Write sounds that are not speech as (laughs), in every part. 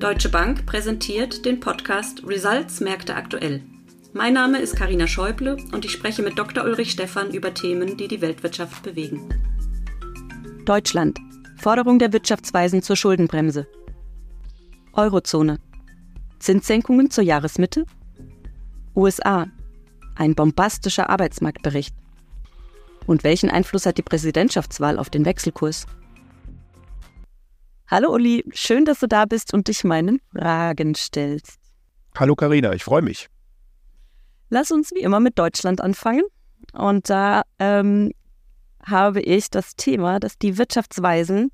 Deutsche Bank präsentiert den Podcast Results Märkte aktuell. Mein Name ist Karina Schäuble und ich spreche mit Dr. Ulrich Stephan über Themen, die die Weltwirtschaft bewegen. Deutschland. Forderung der Wirtschaftsweisen zur Schuldenbremse. Eurozone. Zinssenkungen zur Jahresmitte. USA. Ein bombastischer Arbeitsmarktbericht. Und welchen Einfluss hat die Präsidentschaftswahl auf den Wechselkurs? Hallo Uli, schön, dass du da bist und dich meinen Fragen stellst. Hallo Karina, ich freue mich. Lass uns wie immer mit Deutschland anfangen. Und da ähm, habe ich das Thema, dass die Wirtschaftsweisen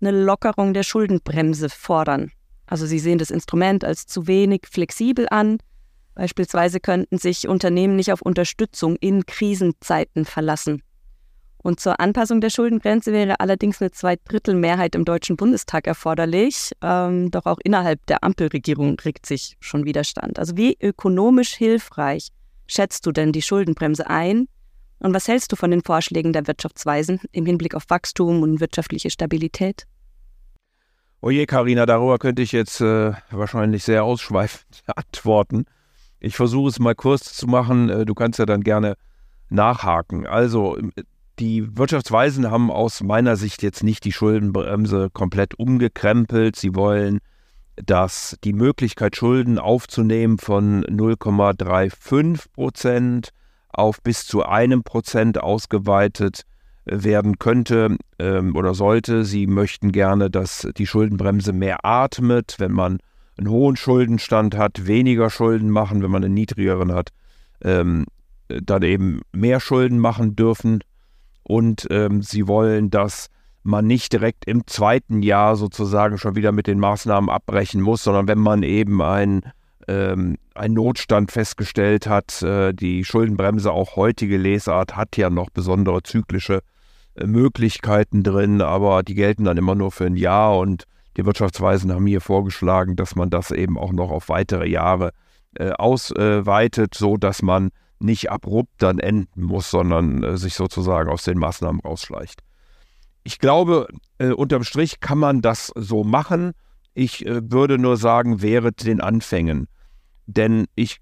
eine Lockerung der Schuldenbremse fordern. Also sie sehen das Instrument als zu wenig flexibel an. Beispielsweise könnten sich Unternehmen nicht auf Unterstützung in Krisenzeiten verlassen. Und zur Anpassung der Schuldengrenze wäre allerdings eine Zweidrittelmehrheit im Deutschen Bundestag erforderlich. Ähm, doch auch innerhalb der Ampelregierung regt sich schon Widerstand. Also wie ökonomisch hilfreich schätzt du denn die Schuldenbremse ein? Und was hältst du von den Vorschlägen der Wirtschaftsweisen im Hinblick auf Wachstum und wirtschaftliche Stabilität? Oje, Karina, darüber könnte ich jetzt äh, wahrscheinlich sehr ausschweifend (laughs) antworten. Ich versuche es mal kurz zu machen. Äh, du kannst ja dann gerne nachhaken. Also, die Wirtschaftsweisen haben aus meiner Sicht jetzt nicht die Schuldenbremse komplett umgekrempelt. Sie wollen, dass die Möglichkeit, Schulden aufzunehmen von 0,35 Prozent auf bis zu einem Prozent ausgeweitet werden könnte ähm, oder sollte. Sie möchten gerne, dass die Schuldenbremse mehr atmet, wenn man einen hohen Schuldenstand hat, weniger Schulden machen, wenn man einen niedrigeren hat, ähm, dann eben mehr Schulden machen dürfen und ähm, sie wollen, dass man nicht direkt im zweiten Jahr sozusagen schon wieder mit den Maßnahmen abbrechen muss, sondern wenn man eben ein, ähm, einen Notstand festgestellt hat, äh, die Schuldenbremse, auch heutige Lesart, hat ja noch besondere zyklische äh, Möglichkeiten drin, aber die gelten dann immer nur für ein Jahr. Und die Wirtschaftsweisen haben hier vorgeschlagen, dass man das eben auch noch auf weitere Jahre äh, ausweitet, so dass man nicht abrupt dann enden muss, sondern äh, sich sozusagen aus den Maßnahmen rausschleicht. Ich glaube, äh, unterm Strich kann man das so machen. Ich äh, würde nur sagen, während den Anfängen. Denn ich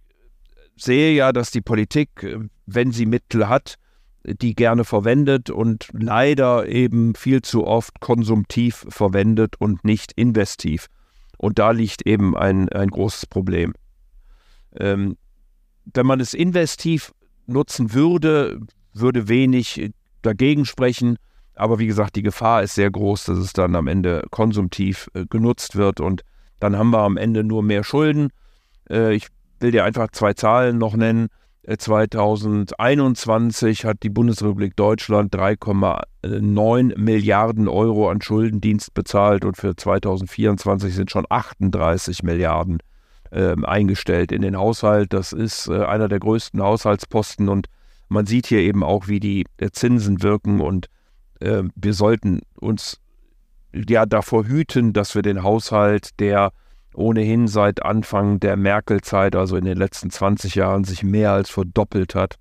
sehe ja, dass die Politik, äh, wenn sie Mittel hat, die gerne verwendet und leider eben viel zu oft konsumtiv verwendet und nicht investiv. Und da liegt eben ein, ein großes Problem. Ähm, wenn man es investiv nutzen würde, würde wenig dagegen sprechen. Aber wie gesagt, die Gefahr ist sehr groß, dass es dann am Ende konsumtiv äh, genutzt wird und dann haben wir am Ende nur mehr Schulden. Äh, ich will dir einfach zwei Zahlen noch nennen. 2021 äh, hat die Bundesrepublik Deutschland 3,9 Milliarden Euro an Schuldendienst bezahlt und für 2024 sind schon 38 Milliarden äh, eingestellt in den Haushalt. Das ist äh, einer der größten Haushaltsposten und man sieht hier eben auch, wie die äh, Zinsen wirken und äh, wir sollten uns ja davor hüten, dass wir den Haushalt, der ohnehin seit Anfang der Merkel-Zeit, also in den letzten 20 Jahren, sich mehr als verdoppelt hat,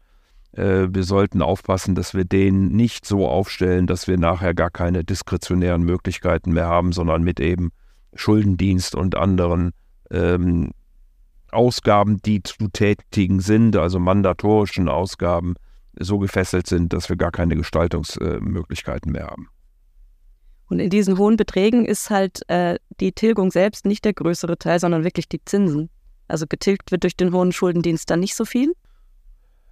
äh, wir sollten aufpassen, dass wir den nicht so aufstellen, dass wir nachher gar keine diskretionären Möglichkeiten mehr haben, sondern mit eben Schuldendienst und anderen ähm, Ausgaben, die zu tätigen sind, also mandatorischen Ausgaben, so gefesselt sind, dass wir gar keine Gestaltungsmöglichkeiten mehr haben. Und in diesen hohen Beträgen ist halt äh, die Tilgung selbst nicht der größere Teil, sondern wirklich die Zinsen. Also getilgt wird durch den hohen Schuldendienst dann nicht so viel?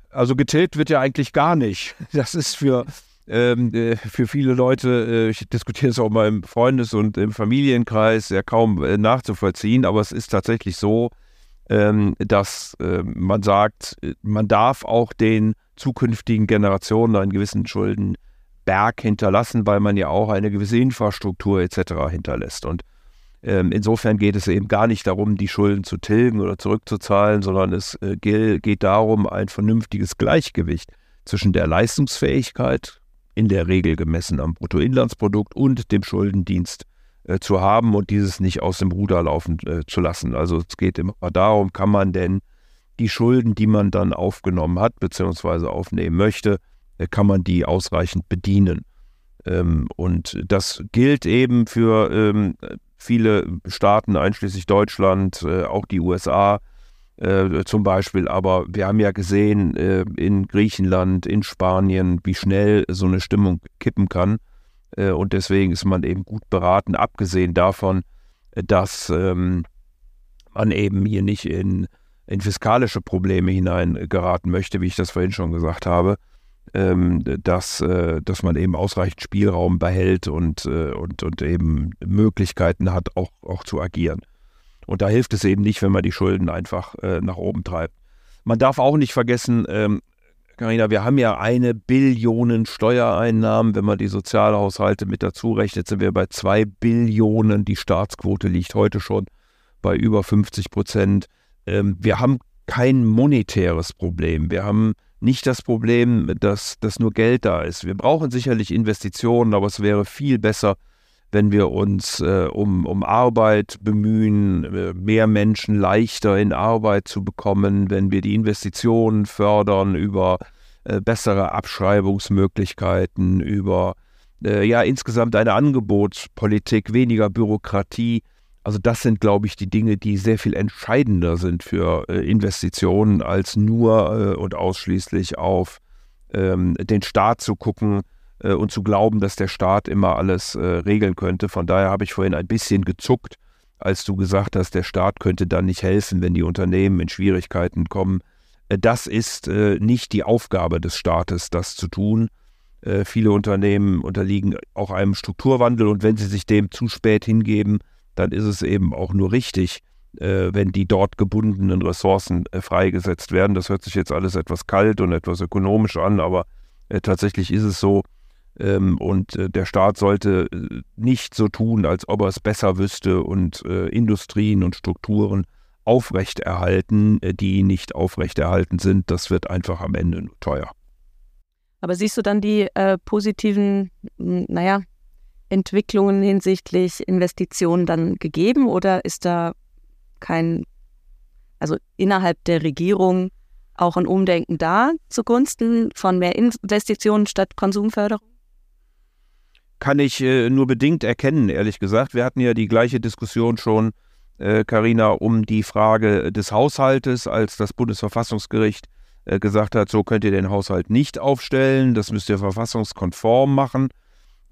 Also getilgt wird ja eigentlich gar nicht. Das ist für, ähm, äh, für viele Leute, äh, ich diskutiere es auch mal im Freundes- und im Familienkreis, ja kaum äh, nachzuvollziehen, aber es ist tatsächlich so, ähm, dass äh, man sagt, man darf auch den zukünftigen Generationen einen gewissen Schuldenberg hinterlassen, weil man ja auch eine gewisse Infrastruktur etc. hinterlässt. Und ähm, insofern geht es eben gar nicht darum, die Schulden zu tilgen oder zurückzuzahlen, sondern es äh, geht darum, ein vernünftiges Gleichgewicht zwischen der Leistungsfähigkeit, in der Regel gemessen am Bruttoinlandsprodukt, und dem Schuldendienst äh, zu haben und dieses nicht aus dem Ruder laufen äh, zu lassen. Also es geht immer darum, kann man denn die Schulden, die man dann aufgenommen hat, beziehungsweise aufnehmen möchte, äh, kann man die ausreichend bedienen. Ähm, und das gilt eben für ähm, viele Staaten, einschließlich Deutschland, äh, auch die USA äh, zum Beispiel. Aber wir haben ja gesehen äh, in Griechenland, in Spanien, wie schnell so eine Stimmung kippen kann. Äh, und deswegen ist man eben gut beraten, abgesehen davon, dass ähm, man eben hier nicht in, in fiskalische Probleme hineingeraten möchte, wie ich das vorhin schon gesagt habe ähm, dass, äh, dass man eben ausreichend Spielraum behält und, äh, und, und eben Möglichkeiten hat, auch, auch zu agieren. Und da hilft es eben nicht, wenn man die Schulden einfach äh, nach oben treibt. Man darf auch nicht vergessen, ähm, Carina, wir haben ja eine Billion Steuereinnahmen. Wenn man die Sozialhaushalte mit dazu rechnet, sind wir bei zwei Billionen. Die Staatsquote liegt heute schon bei über 50 Prozent. Ähm, wir haben kein monetäres Problem. Wir haben nicht das Problem, dass, dass nur Geld da ist. Wir brauchen sicherlich Investitionen, aber es wäre viel besser, wenn wir uns äh, um, um Arbeit bemühen, äh, mehr Menschen leichter in Arbeit zu bekommen, wenn wir die Investitionen fördern über äh, bessere Abschreibungsmöglichkeiten, über äh, ja insgesamt eine Angebotspolitik, weniger Bürokratie. Also das sind, glaube ich, die Dinge, die sehr viel entscheidender sind für äh, Investitionen, als nur äh, und ausschließlich auf ähm, den Staat zu gucken äh, und zu glauben, dass der Staat immer alles äh, regeln könnte. Von daher habe ich vorhin ein bisschen gezuckt, als du gesagt hast, der Staat könnte dann nicht helfen, wenn die Unternehmen in Schwierigkeiten kommen. Äh, das ist äh, nicht die Aufgabe des Staates, das zu tun. viele Unternehmen unterliegen auch einem Strukturwandel und wenn sie sich dem zu spät hingeben, dann ist es eben auch nur richtig, äh, wenn die dort gebundenen Ressourcen äh, freigesetzt werden. Das hört sich jetzt alles etwas kalt und etwas ökonomisch an, aber äh, tatsächlich ist es so. Ähm, und äh, der Staat sollte äh, nicht so tun, als ob er es besser wüsste und äh, Industrien und Strukturen aufrechterhalten, die nicht aufrechterhalten sind. Das wird einfach am Ende nur teuer. Aber siehst du dann die positiven, naja, Entwicklungen hinsichtlich Investitionen dann gegeben oder ist da kein, also innerhalb der Regierung auch ein Umdenken da zugunsten von mehr Investitionen statt Konsumförderung? Kann ich äh, nur bedingt erkennen, ehrlich gesagt. Wir hatten ja die gleiche Diskussion schon, Karina, äh, um die Frage des Haushaltes, als das Bundesverfassungsgericht äh, gesagt hat, so könnt ihr den Haushalt nicht aufstellen, das müsst ihr verfassungskonform machen.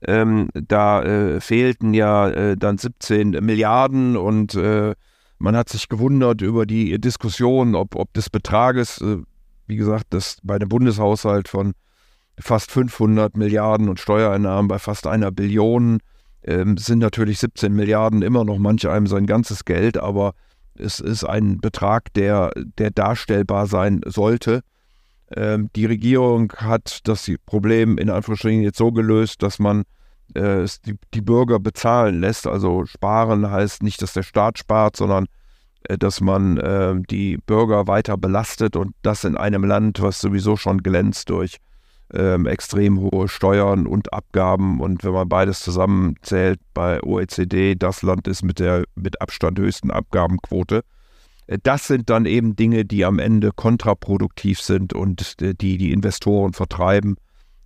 Ähm, da äh, fehlten ja äh, dann 17 Milliarden und äh, man hat sich gewundert über die Diskussion, ob, ob des Betrages, wie gesagt, das bei einem Bundeshaushalt von fast 500 Milliarden und Steuereinnahmen bei fast einer Billion ähm, sind natürlich 17 Milliarden immer noch manch einem sein ganzes Geld, aber es ist ein Betrag, der, der darstellbar sein sollte. Ähm, die Regierung hat das Problem in Anführungsstrichen jetzt so gelöst, dass man äh, die, die, Bürger bezahlen lässt. Also sparen heißt nicht, dass der Staat spart, sondern äh, dass man äh, die Bürger weiter belastet und das in einem Land, was sowieso schon glänzt durch ähm, extrem hohe Steuern und Abgaben. Und wenn man beides zusammenzählt, bei OECD, das Land ist mit der mit Abstand höchsten Abgabenquote. Äh, das sind dann eben Dinge, die am Ende kontraproduktiv sind und äh, die die Investoren vertreiben.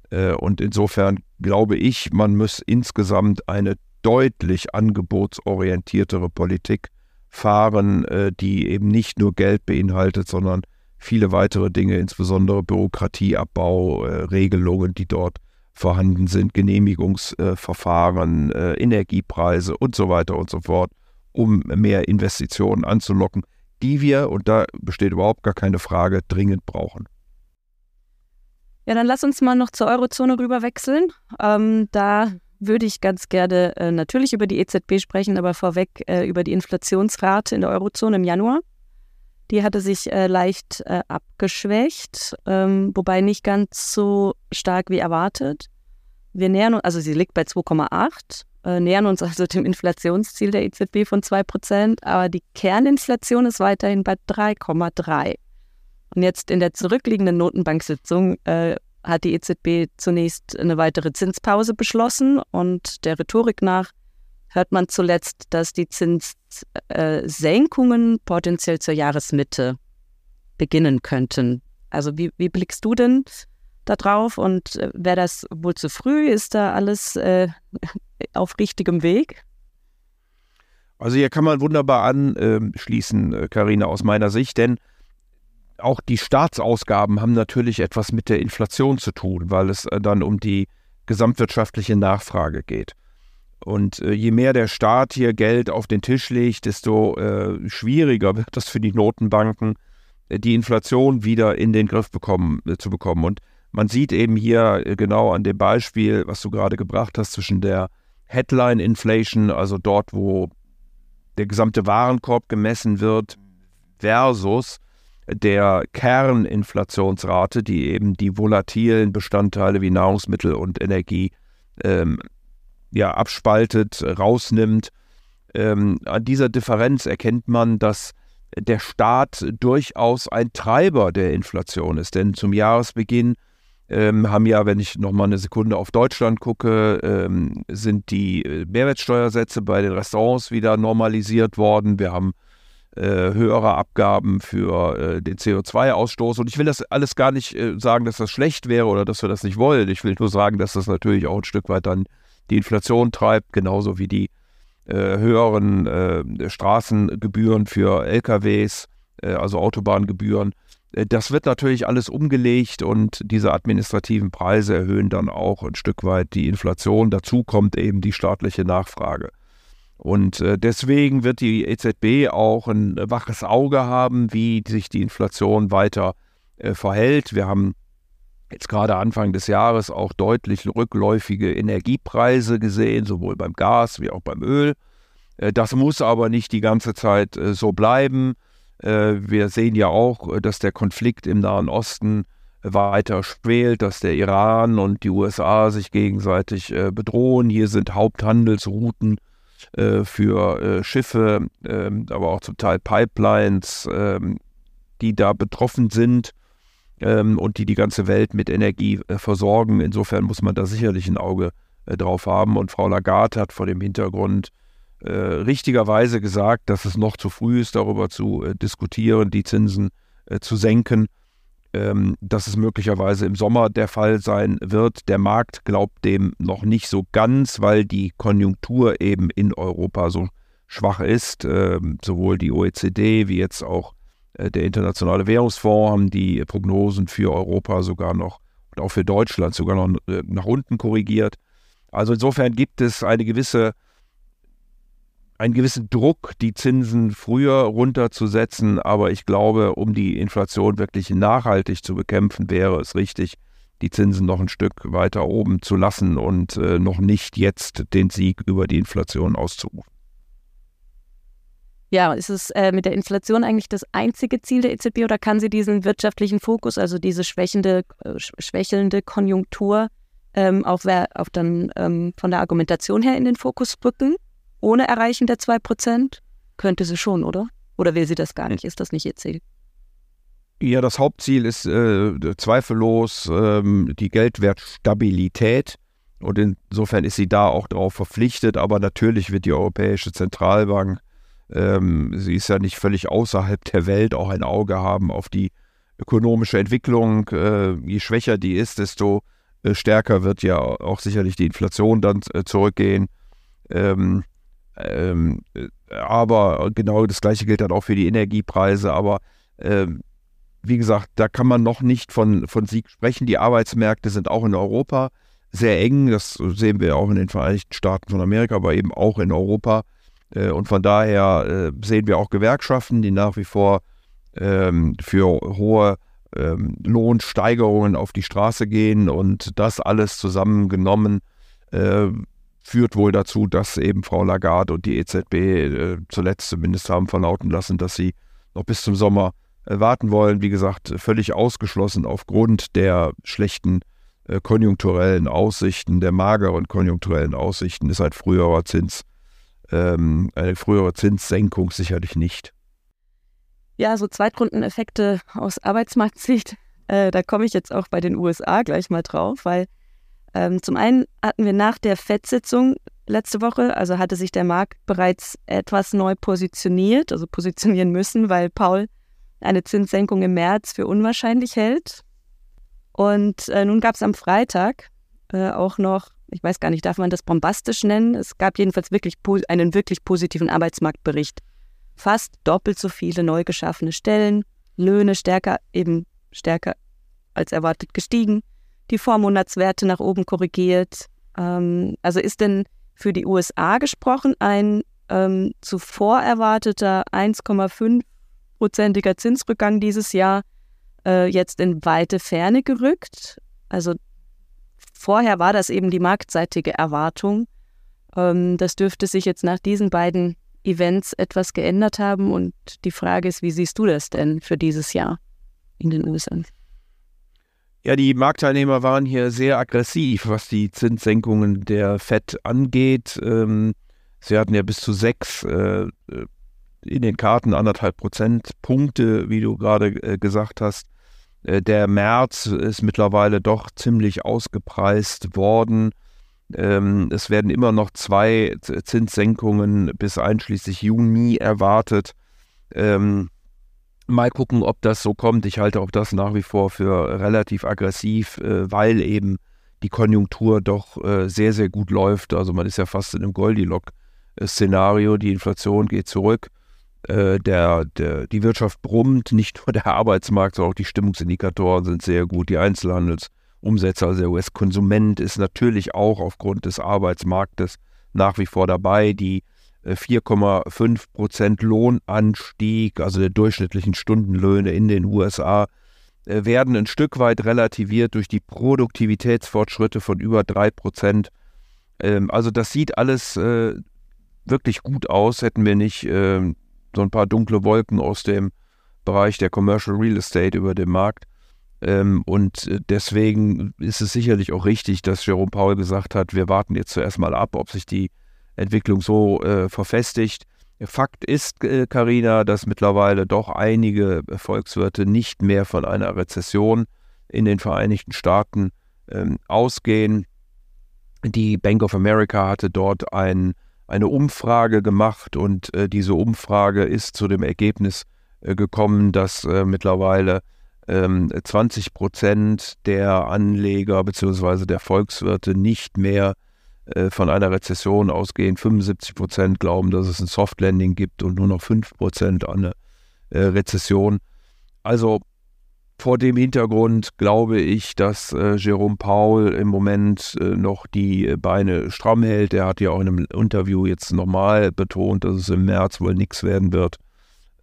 Äh, und insofern glaube ich, man muss insgesamt eine deutlich angebotsorientiertere Politik fahren, die eben nicht nur Geld beinhaltet, sondern viele weitere Dinge, insbesondere Bürokratieabbau, Regelungen, die dort vorhanden sind, Genehmigungsverfahren, Energiepreise und so weiter und so fort, um mehr Investitionen anzulocken die wir, und da besteht überhaupt gar keine Frage, dringend brauchen. Ja, dann lass uns mal noch zur Eurozone rüber wechseln. Ähm, da würde ich ganz gerne äh, natürlich über die EZB sprechen, aber vorweg äh, über die Inflationsrate in der Eurozone im Januar. Die hatte sich äh, leicht äh, abgeschwächt, ähm, wobei nicht ganz so stark wie erwartet. Wir nähern uns, also sie liegt bei 2,8 äh, nähern uns also dem Inflationsziel der EZB von 2%, aber die Kerninflation ist weiterhin bei 3,3. Und jetzt in der zurückliegenden Notenbanksitzung äh, hat die EZB zunächst eine weitere Zinspause beschlossen und der Rhetorik nach hört man zuletzt, dass die Zinssenkungen äh, potenziell zur Jahresmitte beginnen könnten. Also wie, wie blickst du denn darauf und äh, wäre das wohl zu früh? Ist da alles äh, (laughs) auf richtigem Weg? Also hier kann man wunderbar anschließen, Karina, äh, aus meiner Sicht, denn auch die Staatsausgaben haben natürlich etwas mit der Inflation zu tun, weil es dann um die gesamtwirtschaftliche Nachfrage geht. Und äh, je mehr der Staat hier Geld auf den Tisch legt, desto äh, schwieriger wird das für die Notenbanken, äh, die Inflation wieder in den Griff bekommen, äh, zu bekommen. Und man sieht eben hier äh, genau an dem Beispiel, was du gerade gebracht hast, zwischen der Headline Inflation, also dort, wo der gesamte Warenkorb gemessen wird, versus der Kerninflationsrate, die eben die volatilen Bestandteile wie Nahrungsmittel und Energie ähm, ja, abspaltet, rausnimmt. Ähm, an dieser Differenz erkennt man, dass der Staat durchaus ein Treiber der Inflation ist. Denn zum Jahresbeginn ähm, haben ja, wenn ich nochmal eine Sekunde auf Deutschland gucke, ähm, sind die äh, Mehrwertsteuersätze bei den Restaurants wieder normalisiert worden. Wir haben äh, höhere Abgaben für äh, den CO2-Ausstoß. Und ich will das alles gar nicht äh, sagen, dass das schlecht wäre oder dass wir das nicht wollen. Ich will nur sagen, dass das natürlich auch ein Stück weit dann die Inflation treibt, genauso wie die äh, höheren äh, Straßengebühren für LKWs, also Autobahngebühren. Das wird natürlich alles umgelegt und diese administrativen Preise erhöhen dann auch ein Stück weit die Inflation. Dazu kommt eben die staatliche Nachfrage. Und äh, deswegen wird die EZB auch ein waches Auge haben, wie sich die Inflation weiter äh, verhält. Wir haben jetzt gerade Anfang des Jahres auch deutlich rückläufige Energiepreise gesehen, sowohl beim Gas wie auch beim Öl. Äh, das muss aber nicht die ganze Zeit äh, so bleiben. Äh, wir sehen ja auch, dass der Konflikt im Nahen Osten weiter schwelt, dass der Iran und die USA sich gegenseitig bedrohen. Hier sind Haupthandelsrouten für Schiffe, ähm, aber auch zum Teil Pipelines, ähm, die da betroffen sind ähm, und die die ganze Welt mit Energie äh, versorgen. Insofern muss man da sicherlich ein Auge drauf haben. Und Frau Lagarde hat vor dem Hintergrund äh, richtigerweise gesagt, dass es noch zu früh ist, darüber zu äh, diskutieren, die Zinsen äh, zu senken ähm, dass es möglicherweise im Sommer der Fall sein wird. Der Markt glaubt dem noch nicht so ganz, weil die Konjunktur eben in Europa so schwach ist. Ähm, sowohl die OECD wie jetzt auch äh, der Internationale Währungsfonds haben die Prognosen für Europa sogar noch und auch für Deutschland sogar noch äh, nach unten korrigiert. Also insofern gibt es eine gewisse einen gewissen Druck, die Zinsen früher runterzusetzen. Aber ich glaube, um die Inflation wirklich nachhaltig zu bekämpfen, wäre es richtig, die Zinsen noch ein Stück weiter oben zu lassen und äh, noch nicht jetzt den Sieg über die Inflation auszurufen. Ja, ist es äh, mit der Inflation eigentlich das einzige Ziel der EZB oder kann sie diesen wirtschaftlichen Fokus, also diese schwächende, äh, schwächelnde Konjunktur, ähm, auch, auch dann ähm, von der Argumentation her in den Fokus rücken? ohne Erreichen der 2%? Könnte sie schon, oder? Oder will sie das gar nicht? Ist das nicht ihr Ziel? Ja, das Hauptziel ist äh, zweifellos ähm, die Geldwertstabilität. Und insofern ist sie da auch darauf verpflichtet. Aber natürlich wird die Europäische Zentralbank, ähm, sie ist ja nicht völlig außerhalb der Welt, auch ein Auge haben auf die ökonomische Entwicklung. Äh, je schwächer die ist, desto äh, stärker wird ja auch sicherlich die Inflation dann äh, zurückgehen. Ähm, ähm, aber genau das gleiche gilt dann auch für die Energiepreise. Aber ähm, wie gesagt, da kann man noch nicht von, von Sieg sprechen. Die Arbeitsmärkte sind auch in Europa sehr eng. Das sehen wir auch in den Vereinigten Staaten von Amerika, aber eben auch in Europa. Äh, und von daher äh, sehen wir auch Gewerkschaften, die nach wie vor ähm, für hohe ähm, Lohnsteigerungen auf die Straße gehen. Und das alles zusammengenommen äh, führt wohl dazu, dass eben Frau Lagarde und die EZB zuletzt zumindest haben verlauten lassen, dass sie noch bis zum Sommer warten wollen. Wie gesagt, völlig ausgeschlossen aufgrund der schlechten konjunkturellen Aussichten, der mageren konjunkturellen Aussichten ist ein früherer Zins, ähm, eine frühere Zinssenkung sicherlich nicht. Ja, so Zweitrundeneffekte aus Arbeitsmarktsicht, äh, da komme ich jetzt auch bei den USA gleich mal drauf, weil ähm, zum einen hatten wir nach der FED-Sitzung letzte Woche, also hatte sich der Markt bereits etwas neu positioniert, also positionieren müssen, weil Paul eine Zinssenkung im März für unwahrscheinlich hält. Und äh, nun gab es am Freitag äh, auch noch, ich weiß gar nicht, darf man das bombastisch nennen? Es gab jedenfalls wirklich einen wirklich positiven Arbeitsmarktbericht. Fast doppelt so viele neu geschaffene Stellen, Löhne stärker, eben stärker als erwartet gestiegen, die Vormonatswerte nach oben korrigiert. Ähm, also ist denn für die USA gesprochen ein ähm, zuvor erwarteter 1,5-prozentiger Zinsrückgang dieses Jahr äh, jetzt in weite Ferne gerückt. Also vorher war das eben die marktseitige Erwartung. Ähm, das dürfte sich jetzt nach diesen beiden Events etwas geändert haben. Und die Frage ist, wie siehst du das denn für dieses Jahr in den USA? Ja, die Marktteilnehmer waren hier sehr aggressiv, was die Zinssenkungen der FED angeht. Ähm, sie hatten ja bis zu sechs äh, äh in den Karten, anderthalb Prozentpunkte, wie du gerade äh, gesagt hast. Äh, der März ist mittlerweile doch ziemlich ausgepreist worden. Ähm, es werden immer noch zwei Zinssenkungen bis einschließlich Juni erwartet. Ähm, mal gucken, ob das so kommt. Ich halte auch das nach wie vor für relativ aggressiv, äh, weil eben die Konjunktur doch äh, sehr, sehr gut läuft. Also man ist ja fast in einem Goldilock-Szenario. Die Inflation geht zurück. Äh, der, der, die Wirtschaft brummt, nicht nur der Arbeitsmarkt, sondern auch die Stimmungsindikatoren sind sehr gut. Die Einzelhandelsumsätze, also der US-Konsument ist natürlich auch aufgrund des Arbeitsmarktes nach wie vor dabei. Die 4,5 äh, Prozent Lohnanstieg, also der durchschnittlichen Stundenlöhne in den USA, äh, werden ein Stück weit relativiert durch die Produktivitätsfortschritte von über 3 Prozent. Ähm, also das sieht alles wirklich gut aus, hätten wir nicht ähm, so ein paar dunkle Wolken aus dem Bereich der Commercial Real Estate über dem Markt. Ähm, und äh, deswegen ist es sicherlich auch richtig, dass Jerome Powell gesagt hat, wir warten jetzt zuerst mal ab, ob sich die Entwicklung so äh, verfestigt. Fakt ist, Karina, äh, dass mittlerweile doch einige Volkswirte nicht mehr von einer Rezession in den Vereinigten Staaten ähm, ausgehen. Die Bank of America hatte dort ein eine Umfrage gemacht und äh, diese Umfrage ist zu dem Ergebnis äh, gekommen, dass äh, mittlerweile 20 ähm, Prozent der Anleger bzw. der Volkswirte nicht mehr äh, von einer Rezession ausgehen. 75 Prozent glauben, dass es ein Soft Landing gibt und nur noch 5 Prozent eine äh, Rezession. Also vor dem Hintergrund glaube ich, dass äh, Jerome Paul im Moment äh, noch die Beine stramm hält. Er hat ja auch in einem Interview jetzt nochmal betont, dass es im März wohl nichts werden wird.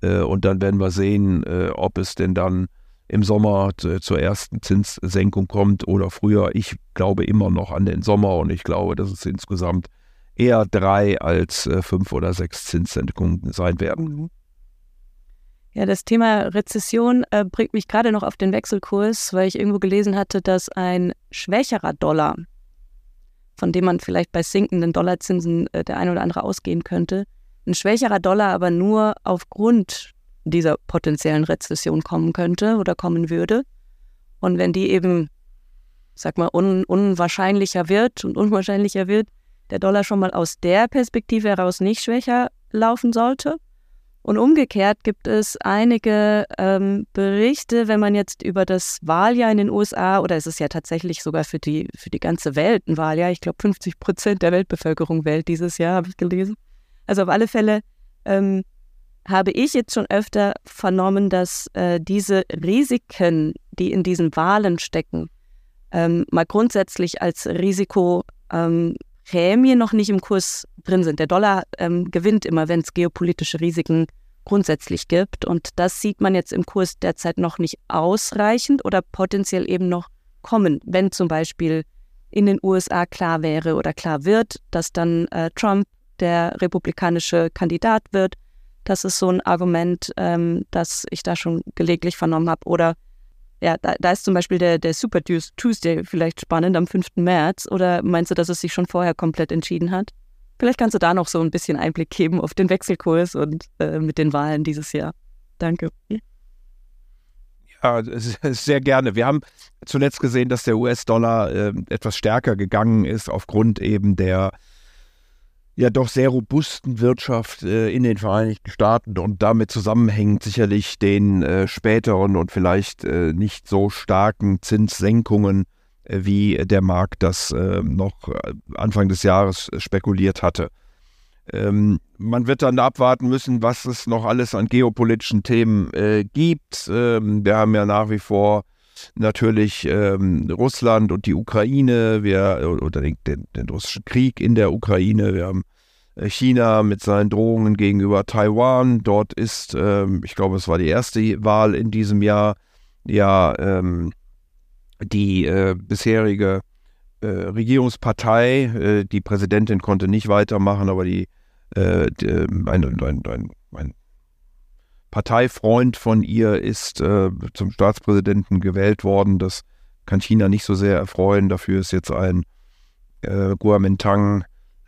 Äh, und dann werden wir sehen, äh, ob es denn dann im Sommer zur ersten Zinssenkung kommt oder früher. Ich glaube immer noch an den Sommer und ich glaube, dass es insgesamt eher drei als äh, fünf oder sechs Zinssenkungen sein werden. Ja, das Thema Rezession äh, bringt mich gerade noch auf den Wechselkurs, weil ich irgendwo gelesen hatte, dass ein schwächerer Dollar, von dem man vielleicht bei sinkenden Dollarzinsen äh, der ein oder andere ausgehen könnte, ein schwächerer Dollar aber nur aufgrund dieser potenziellen Rezession kommen könnte oder kommen würde. Und wenn die eben, sag mal, un unwahrscheinlicher wird und unwahrscheinlicher wird, der Dollar schon mal aus der Perspektive heraus nicht schwächer laufen sollte, und umgekehrt gibt es einige ähm, Berichte, wenn man jetzt über das Wahljahr in den USA, oder es ist ja tatsächlich sogar für die, für die ganze Welt ein Wahljahr, ich glaube 50 Prozent der Weltbevölkerung wählt dieses Jahr, habe ich gelesen. Also auf alle Fälle ähm, habe ich jetzt schon öfter vernommen, dass äh, diese Risiken, die in diesen Wahlen stecken, ähm, mal grundsätzlich als Risiko ähm, Prämie noch nicht im Kurs drin sind. Der Dollar ähm, gewinnt immer, wenn es geopolitische Risiken grundsätzlich gibt. Und das sieht man jetzt im Kurs derzeit noch nicht ausreichend oder potenziell eben noch kommen, wenn zum Beispiel in den USA klar wäre oder klar wird, dass dann äh, Trump der republikanische Kandidat wird. Das ist so ein Argument, ähm, das ich da schon gelegentlich vernommen habe. Oder ja, da, da, ist zum Beispiel der, der Super Tuesday vielleicht spannend am 5. März. Oder meinst du, dass es sich schon vorher komplett entschieden hat? Vielleicht kannst du da noch so ein bisschen Einblick geben auf den Wechselkurs und äh, mit den Wahlen dieses Jahr. Danke. Ja, sehr gerne. Wir haben zuletzt gesehen, dass der US-Dollar äh, etwas stärker gegangen ist aufgrund eben der ja doch sehr robusten Wirtschaft äh, in den Vereinigten Staaten und damit zusammenhängt sicherlich den äh, späteren und vielleicht äh, nicht so starken Zinssenkungen, äh, wie der Markt das äh, noch äh, Anfang des Jahres spekuliert hatte. Ähm, man wird dann abwarten müssen, was es noch alles an geopolitischen Themen gibt. Ähm, wir haben ja nach wie vor natürlich ähm, Russland und die Ukraine, wir, oder den, den, russischen Krieg in der Ukraine, wir haben äh, China mit seinen Drohungen gegenüber Taiwan. Dort ist, ähm, ich glaube, es war die erste Wahl in diesem Jahr, ja, ähm, die äh, bisherige äh, Regierungspartei, äh, die Präsidentin konnte nicht weitermachen, aber die, die ein, ein, ein, ein Parteifreund von ihr ist äh, zum Staatspräsidenten gewählt worden. Das kann China nicht so sehr erfreuen. Dafür ist jetzt ein äh, Kuomintang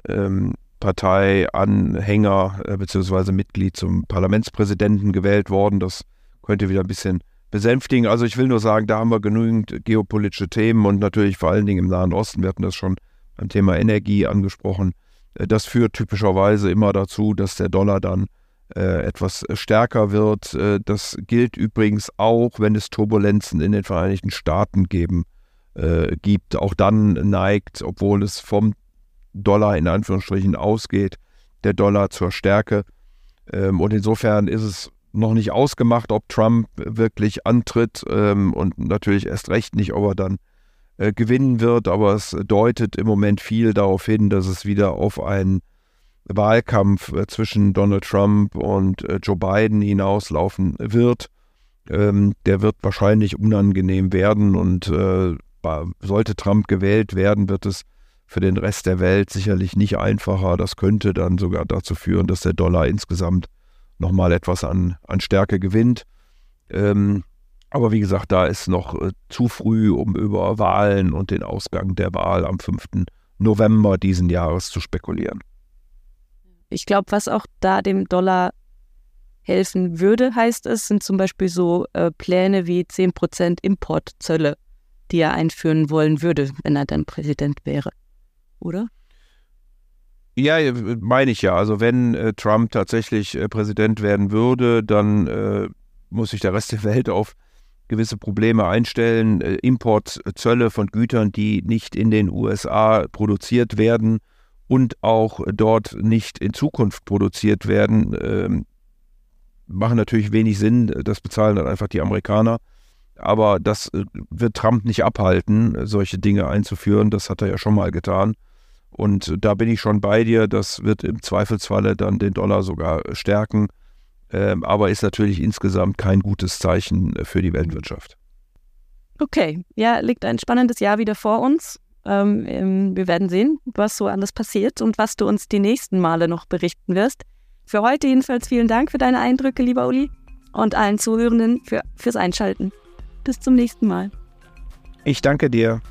ähm, Parteianhänger äh, bzw. Mitglied zum Parlamentspräsidenten gewählt worden. Das könnte wieder ein bisschen besänftigen. Also ich will nur sagen, da haben wir genügend geopolitische Themen und natürlich vor allen Dingen im Nahen Osten. Wir hatten das schon beim Thema Energie angesprochen. Äh, das führt typischerweise immer dazu, dass der Dollar dann etwas stärker wird. Äh, das gilt übrigens auch, wenn es Turbulenzen in den Vereinigten Staaten geben, äh, gibt. Auch dann neigt, obwohl es vom Dollar in Anführungsstrichen ausgeht, der Dollar zur Stärke. Ähm, und insofern ist es noch nicht ausgemacht, ob Trump wirklich antritt ähm, und natürlich erst recht nicht, ob er dann äh, gewinnen wird. Aber es deutet im Moment viel darauf hin, dass es wieder auf einen Wahlkampf äh, zwischen Donald Trump und äh, Joe Biden hinauslaufen wird. Ähm, der wird wahrscheinlich unangenehm werden und äh, sollte Trump gewählt werden, wird es für den Rest der Welt sicherlich nicht einfacher. Das könnte dann sogar dazu führen, dass der Dollar insgesamt nochmal etwas an, an Stärke gewinnt. Ähm, aber wie gesagt, da ist noch zu früh, um über Wahlen und den Ausgang der Wahl am 5. November diesen Jahres zu spekulieren. Ich glaube, was auch da dem Dollar helfen würde, heißt es, sind zum Beispiel so äh, Pläne wie 10% Importzölle, die er einführen wollen würde, wenn er dann Präsident wäre. Oder? Ja, meine ich ja. Also wenn äh, Trump tatsächlich äh, Präsident werden würde, dann äh, muss sich der Rest der Welt auf gewisse Probleme einstellen. Äh, Importzölle von Gütern, die nicht in den USA produziert werden, und auch dort nicht in Zukunft produziert werden, ähm, machen natürlich wenig Sinn. Das bezahlen dann einfach die Amerikaner. Aber das äh, wird Trump nicht abhalten, solche Dinge einzuführen. Das hat er ja schon mal getan. Und da bin ich schon bei dir. Das wird im Zweifelsfalle dann den Dollar sogar stärken. Ähm, aber ist natürlich insgesamt kein gutes Zeichen für die Weltwirtschaft. Okay, ja, liegt ein spannendes Jahr wieder vor uns. Ähm, ähm, wir werden sehen, was so alles passiert und was du uns die nächsten Male noch berichten wirst. Für heute jedenfalls vielen Dank für deine Eindrücke, lieber Uli, und allen Zuhörenden für, fürs Einschalten. Bis zum nächsten Mal. Ich danke dir.